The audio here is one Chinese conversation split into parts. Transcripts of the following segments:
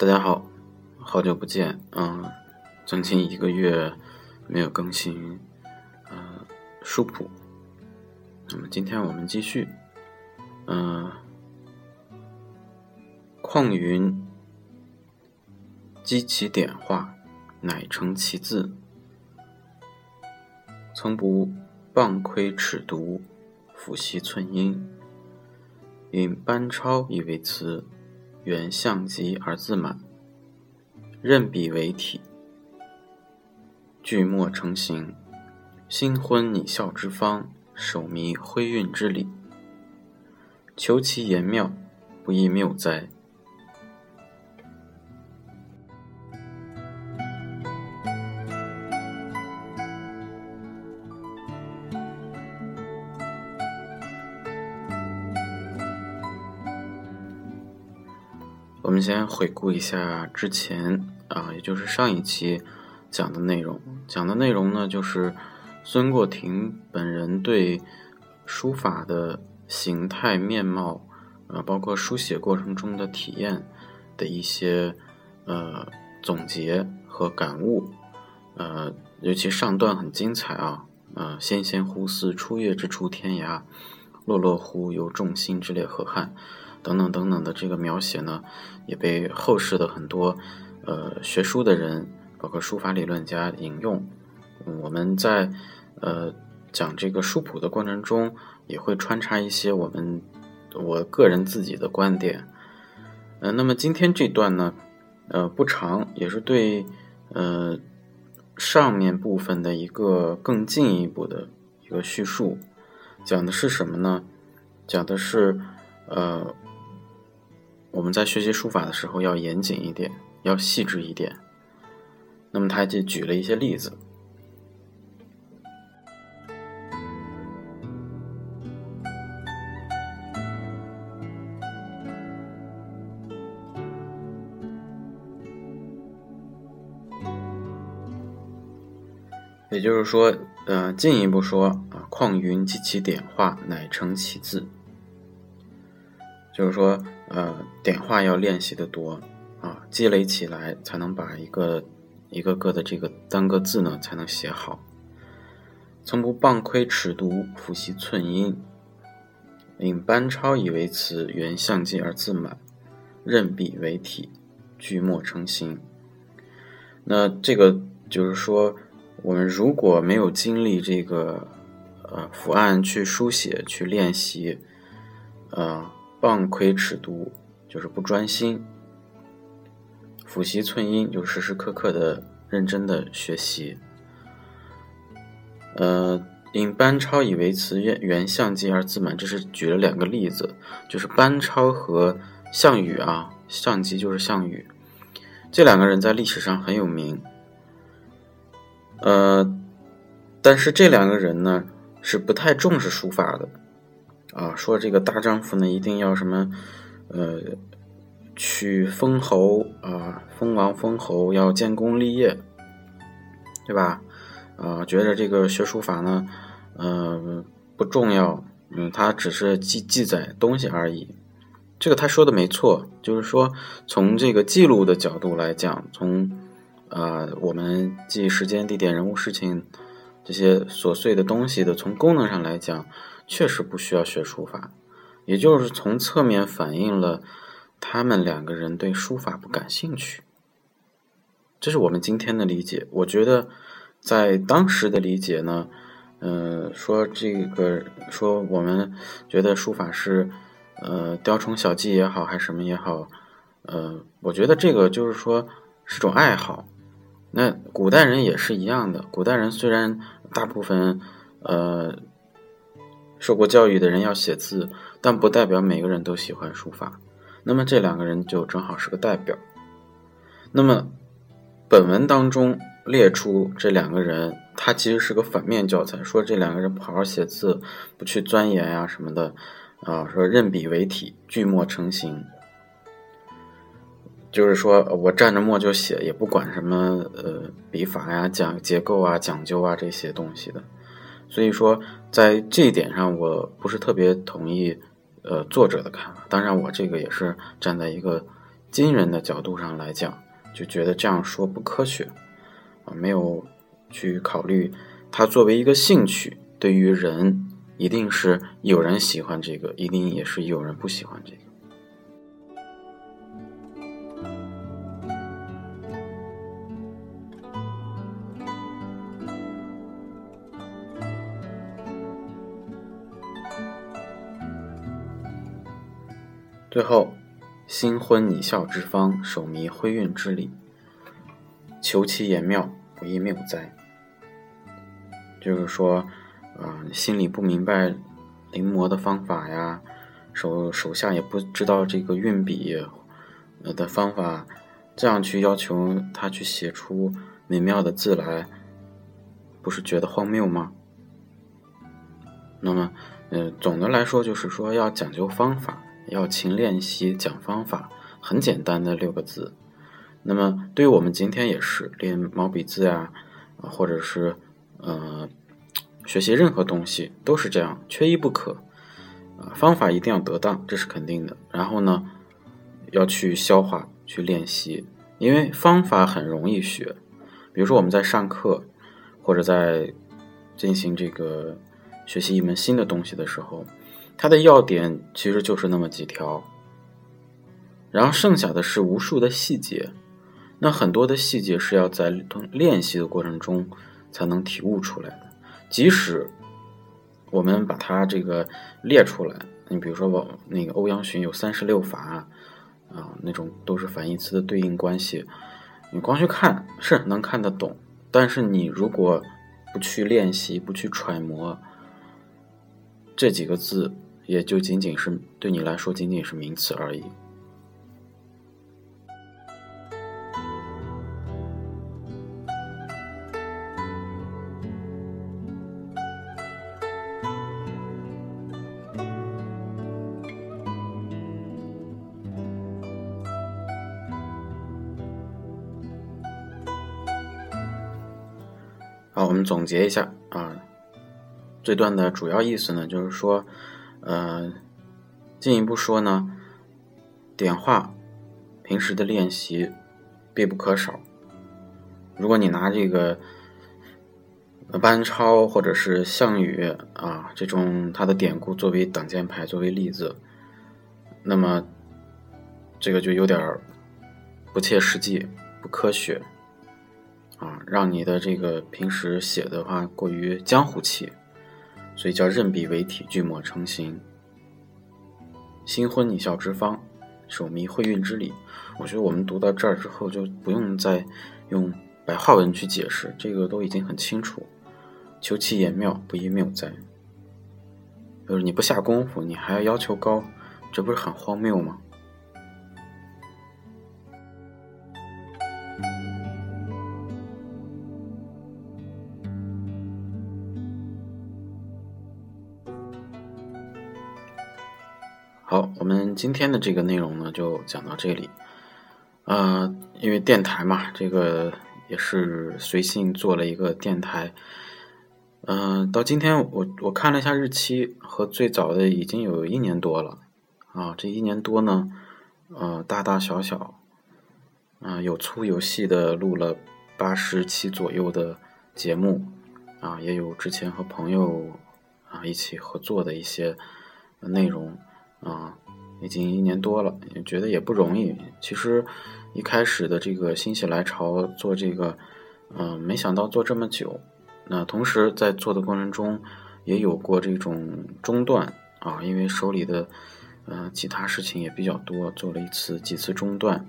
大家好，好久不见，嗯，将近一个月没有更新，呃，书谱。那么今天我们继续，嗯，况云积其点画，乃成其字。曾不傍窥尺牍，抚兮寸阴，引班超以为辞。原象极而自满，任笔为体，聚墨成形。新婚拟效之方，守迷挥韵之理。求其言妙，不亦谬哉？我们先回顾一下之前啊，也就是上一期讲的内容。讲的内容呢，就是孙过庭本人对书法的形态面貌，呃，包括书写过程中的体验的一些呃总结和感悟。呃，尤其上段很精彩啊，呃，纤纤乎似初月之出天涯，落落乎有众星之列河汉。等等等等的这个描写呢，也被后世的很多呃学书的人，包括书法理论家引用。我们在呃讲这个书谱的过程中，也会穿插一些我们我个人自己的观点。呃，那么今天这段呢，呃不长，也是对呃上面部分的一个更进一步的一个叙述。讲的是什么呢？讲的是呃。我们在学习书法的时候要严谨一点，要细致一点。那么他就举了一些例子，也就是说，呃，进一步说啊，况云及其点画，乃成其字。就是说，呃，点画要练习的多啊，积累起来才能把一个一个个的这个单个字呢才能写好。从不傍窥尺牍，抚兮寸阴，领班超以为辞，原象极而自满，任笔为体，句末成形。那这个就是说，我们如果没有经历这个呃伏案去书写去练习，呃。傍窥尺牍，就是不专心；抚习寸阴，就时时刻刻的认真的学习。呃，引班超以为辞，原原象极而自满。这是举了两个例子，就是班超和项羽啊，项极就是项羽，这两个人在历史上很有名。呃，但是这两个人呢，是不太重视书法的。啊，说这个大丈夫呢，一定要什么，呃，取封侯啊，封王封侯，要建功立业，对吧？啊，觉得这个学书法呢，呃，不重要，嗯，他只是记记载东西而已。这个他说的没错，就是说从这个记录的角度来讲，从啊，我们记时间、地点、人物、事情这些琐碎的东西的，从功能上来讲。确实不需要学书法，也就是从侧面反映了他们两个人对书法不感兴趣。这是我们今天的理解。我觉得在当时的理解呢，呃，说这个说我们觉得书法是呃雕虫小技也好，还是什么也好，呃，我觉得这个就是说是种爱好。那古代人也是一样的，古代人虽然大部分呃受过教育的人要写字，但不代表每个人都喜欢书法。那么这两个人就正好是个代表。那么本文当中列出这两个人，他其实是个反面教材，说这两个人不好好写字，不去钻研呀什么的，啊，说任笔为体，巨墨成形。就是说我蘸着墨就写，也不管什么呃笔法呀、讲结构啊、讲究啊这些东西的。所以说，在这一点上，我不是特别同意呃作者的看法。当然，我这个也是站在一个今人的角度上来讲，就觉得这样说不科学啊，没有去考虑它作为一个兴趣，对于人一定是有人喜欢这个，一定也是有人不喜欢这个。最后，新婚拟笑之方，手迷挥韵之理，求其言妙，不亦谬哉？就是说，啊，心里不明白临摹的方法呀，手手下也不知道这个运笔的方法，这样去要求他去写出美妙的字来，不是觉得荒谬吗？那么，呃，总的来说，就是说要讲究方法。要勤练习讲方法，很简单的六个字。那么对于我们今天也是练毛笔字呀，啊，或者是呃学习任何东西都是这样，缺一不可。啊，方法一定要得当，这是肯定的。然后呢，要去消化、去练习，因为方法很容易学。比如说我们在上课或者在进行这个学习一门新的东西的时候。它的要点其实就是那么几条，然后剩下的是无数的细节，那很多的细节是要在练习的过程中才能体悟出来的。即使我们把它这个列出来，你比如说我那个欧阳询有三十六法啊，那种都是反义词的对应关系，你光去看是能看得懂，但是你如果不去练习，不去揣摩这几个字。也就仅仅是对你来说，仅仅是名词而已。好，我们总结一下啊，这段的主要意思呢，就是说。呃，进一步说呢，点画平时的练习必不可少。如果你拿这个班超或者是项羽啊这种他的典故作为挡箭牌作为例子，那么这个就有点不切实际、不科学啊，让你的这个平时写的话过于江湖气。所以叫任笔为体，聚墨成形。新婚拟笑之方，手迷会运之理。我觉得我们读到这儿之后，就不用再用白话文去解释，这个都已经很清楚。求其言妙，不亦谬哉？就是你不下功夫，你还要要求高，这不是很荒谬吗？好，我们今天的这个内容呢，就讲到这里。呃，因为电台嘛，这个也是随性做了一个电台。嗯，到今天我我看了一下日期，和最早的已经有一年多了。啊，这一年多呢，呃，大大小小，啊，有粗有细的录了八十期左右的节目，啊，也有之前和朋友啊一起合作的一些内容。啊，已经一年多了，也觉得也不容易。其实一开始的这个心血来潮做这个，嗯，没想到做这么久。那同时在做的过程中，也有过这种中断啊，因为手里的呃，其他事情也比较多，做了一次几次中断，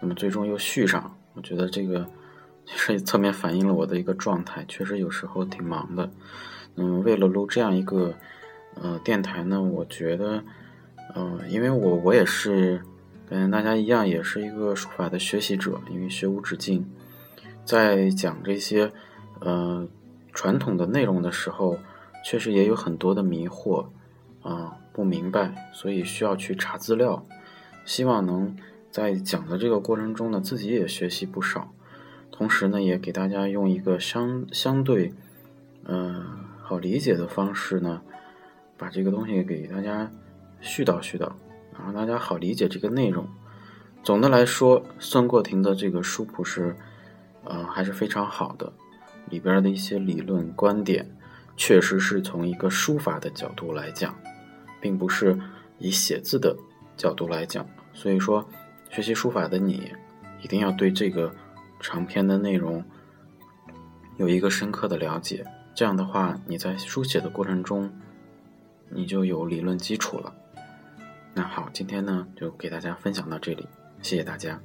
那么最终又续上。我觉得这个 其实侧面反映了我的一个状态，确实有时候挺忙的。嗯，为了录这样一个呃电台呢，我觉得，嗯，因为我我也是跟大家一样，也是一个书法的学习者，因为学无止境，在讲这些呃传统的内容的时候，确实也有很多的迷惑啊。不明白，所以需要去查资料。希望能在讲的这个过程中呢，自己也学习不少。同时呢，也给大家用一个相相对，嗯，好理解的方式呢，把这个东西给大家絮叨絮叨，让大家好理解这个内容。总的来说，孙过庭的这个书谱是，呃，还是非常好的。里边的一些理论观点，确实是从一个书法的角度来讲。并不是以写字的角度来讲，所以说学习书法的你一定要对这个长篇的内容有一个深刻的了解，这样的话你在书写的过程中你就有理论基础了。那好，今天呢就给大家分享到这里，谢谢大家。